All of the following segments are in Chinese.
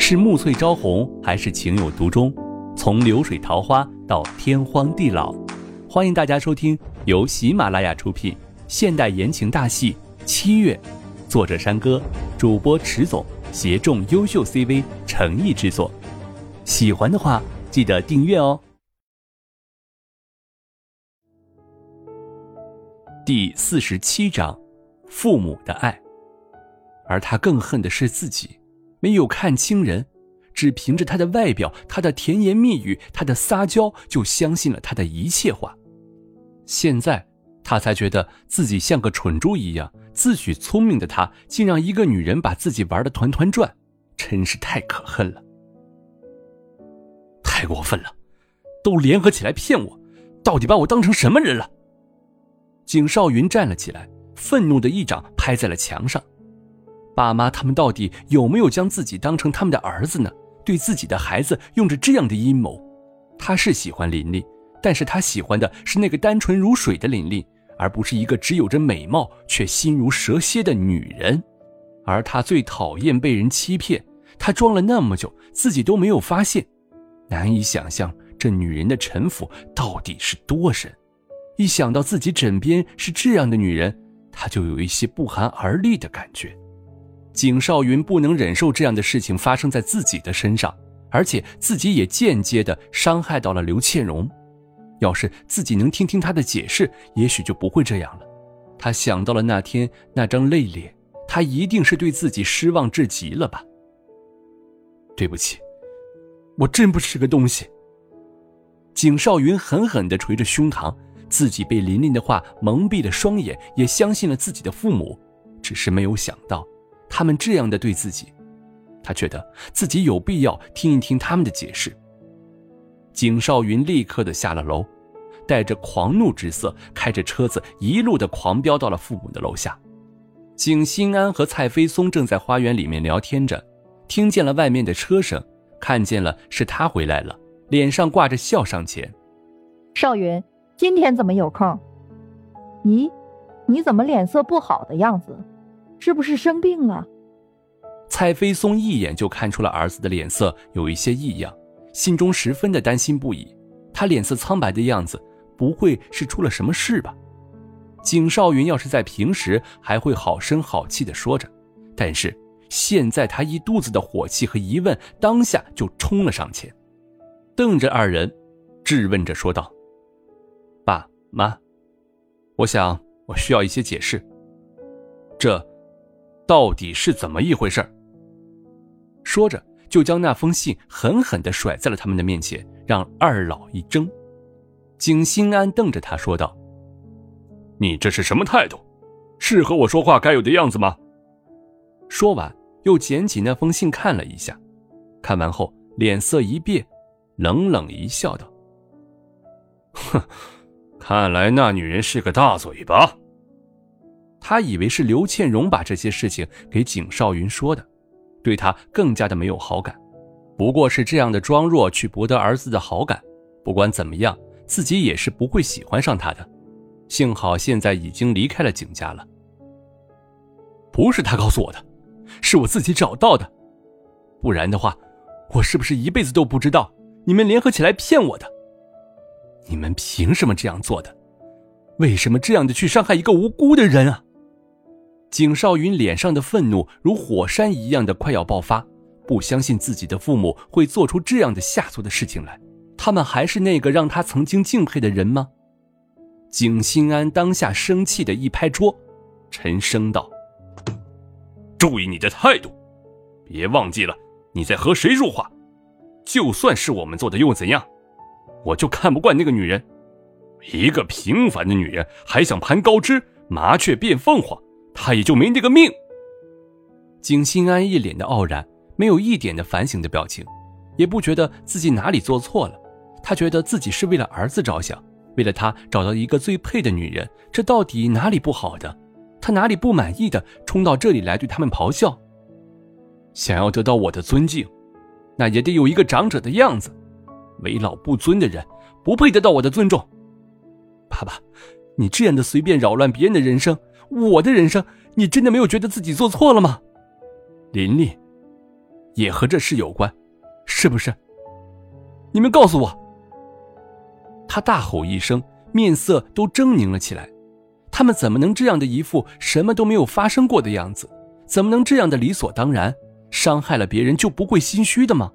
是暮翠朝红，还是情有独钟？从流水桃花到天荒地老，欢迎大家收听由喜马拉雅出品现代言情大戏《七月》，作者山歌，主播迟总，协众优秀 CV 诚意制作。喜欢的话，记得订阅哦。第四十七章，父母的爱。而他更恨的是自己，没有看清人，只凭着他的外表、他的甜言蜜语、他的撒娇，就相信了他的一切话。现在他才觉得自己像个蠢猪一样，自诩聪明的他，竟让一个女人把自己玩的团团转，真是太可恨了，太过分了，都联合起来骗我，到底把我当成什么人了？景少云站了起来，愤怒的一掌拍在了墙上。爸妈他们到底有没有将自己当成他们的儿子呢？对自己的孩子用着这样的阴谋。他是喜欢琳琳，但是他喜欢的是那个单纯如水的琳琳，而不是一个只有着美貌却心如蛇蝎的女人。而他最讨厌被人欺骗，他装了那么久，自己都没有发现。难以想象这女人的城府到底是多深。一想到自己枕边是这样的女人，他就有一些不寒而栗的感觉。景少云不能忍受这样的事情发生在自己的身上，而且自己也间接的伤害到了刘倩荣。要是自己能听听他的解释，也许就不会这样了。他想到了那天那张泪脸，他一定是对自己失望至极了吧？对不起，我真不是个东西。景少云狠狠地捶着胸膛。自己被琳琳的话蒙蔽了双眼，也相信了自己的父母，只是没有想到他们这样的对自己。他觉得自己有必要听一听他们的解释。景少云立刻的下了楼，带着狂怒之色，开着车子一路的狂飙到了父母的楼下。景心安和蔡飞松正在花园里面聊天着，听见了外面的车声，看见了是他回来了，脸上挂着笑上前。少云。今天怎么有空？咦，你怎么脸色不好的样子？是不是生病了？蔡飞松一眼就看出了儿子的脸色有一些异样，心中十分的担心不已。他脸色苍白的样子，不会是出了什么事吧？景少云要是在平时还会好声好气的说着，但是现在他一肚子的火气和疑问，当下就冲了上前，瞪着二人，质问着说道。爸妈，我想我需要一些解释。这到底是怎么一回事？说着，就将那封信狠狠地甩在了他们的面前，让二老一怔。景心安瞪着他说道：“你这是什么态度？是和我说话该有的样子吗？”说完，又捡起那封信看了一下，看完后脸色一变，冷冷一笑，道：“哼。”看来那女人是个大嘴巴。他以为是刘倩荣把这些事情给景少云说的，对他更加的没有好感。不过是这样的装弱去博得儿子的好感，不管怎么样，自己也是不会喜欢上他的。幸好现在已经离开了景家了。不是他告诉我的，是我自己找到的，不然的话，我是不是一辈子都不知道你们联合起来骗我的？你们凭什么这样做的？为什么这样的去伤害一个无辜的人啊？景少云脸上的愤怒如火山一样的快要爆发，不相信自己的父母会做出这样的下作的事情来。他们还是那个让他曾经敬佩的人吗？景心安当下生气的一拍桌，沉声道：“注意你的态度，别忘记了你在和谁说话。就算是我们做的又怎样？”我就看不惯那个女人，一个平凡的女人还想攀高枝，麻雀变凤凰，他也就没那个命。景心安一脸的傲然，没有一点的反省的表情，也不觉得自己哪里做错了。他觉得自己是为了儿子着想，为了他找到一个最配的女人，这到底哪里不好的？他哪里不满意的冲到这里来对他们咆哮？想要得到我的尊敬，那也得有一个长者的样子。为老不尊的人，不配得到我的尊重。爸爸，你这样的随便扰乱别人的人生，我的人生，你真的没有觉得自己做错了吗？琳琳，也和这事有关，是不是？你们告诉我！他大吼一声，面色都狰狞了起来。他们怎么能这样的一副什么都没有发生过的样子？怎么能这样的理所当然？伤害了别人就不会心虚的吗？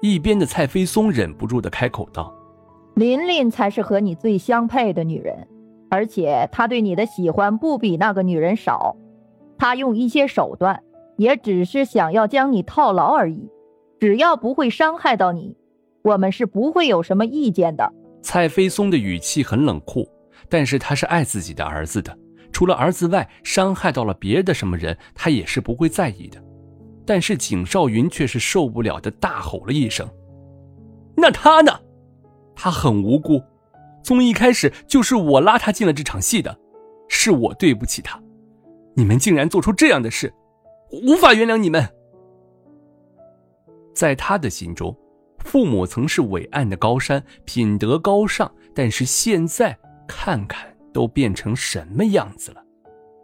一边的蔡飞松忍不住的开口道：“琳琳才是和你最相配的女人，而且他对你的喜欢不比那个女人少。他用一些手段，也只是想要将你套牢而已。只要不会伤害到你，我们是不会有什么意见的。”蔡飞松的语气很冷酷，但是他是爱自己的儿子的，除了儿子外，伤害到了别的什么人，他也是不会在意的。但是景少云却是受不了的，大吼了一声：“那他呢？他很无辜，从一开始就是我拉他进了这场戏的，是我对不起他。你们竟然做出这样的事，无法原谅你们。”在他的心中，父母曾是伟岸的高山，品德高尚，但是现在看看都变成什么样子了，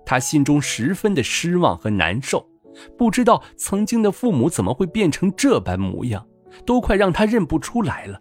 他心中十分的失望和难受。不知道曾经的父母怎么会变成这般模样，都快让他认不出来了。